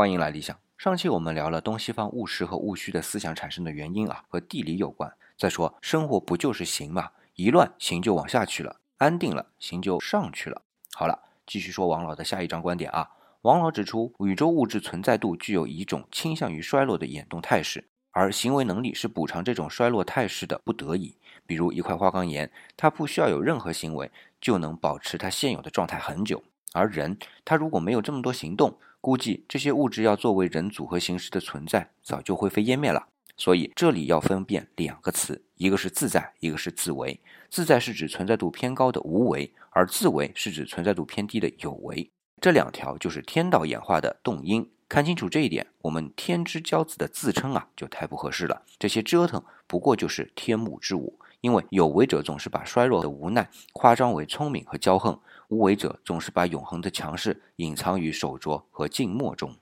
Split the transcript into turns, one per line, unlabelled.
欢迎来理想。上期我们聊了东西方务实和务虚的思想产生的原因啊，和地理有关。再说生活不就是行吗？一乱形就往下去了，安定了形就上去了。好了，继续说王老的下一章观点啊。王老指出，宇宙物质存在度具有一种倾向于衰落的演动态势，而行为能力是补偿这种衰落态势的不得已。比如一块花岗岩，它不需要有任何行为就能保持它现有的状态很久。而人，他如果没有这么多行动，估计这些物质要作为人组合形式的存在，早就灰飞烟灭了。所以这里要分辨两个词，一个是自在，一个是自为。自在是指存在度偏高的无为，而自为是指存在度偏低的有为。这两条就是天道演化的动因。看清楚这一点，我们天之骄子的自称啊，就太不合适了。这些折腾不过就是天幕之舞，因为有为者总是把衰弱的无奈夸张为聪明和骄横。无为者总是把永恒的强势隐藏于手镯和静默中。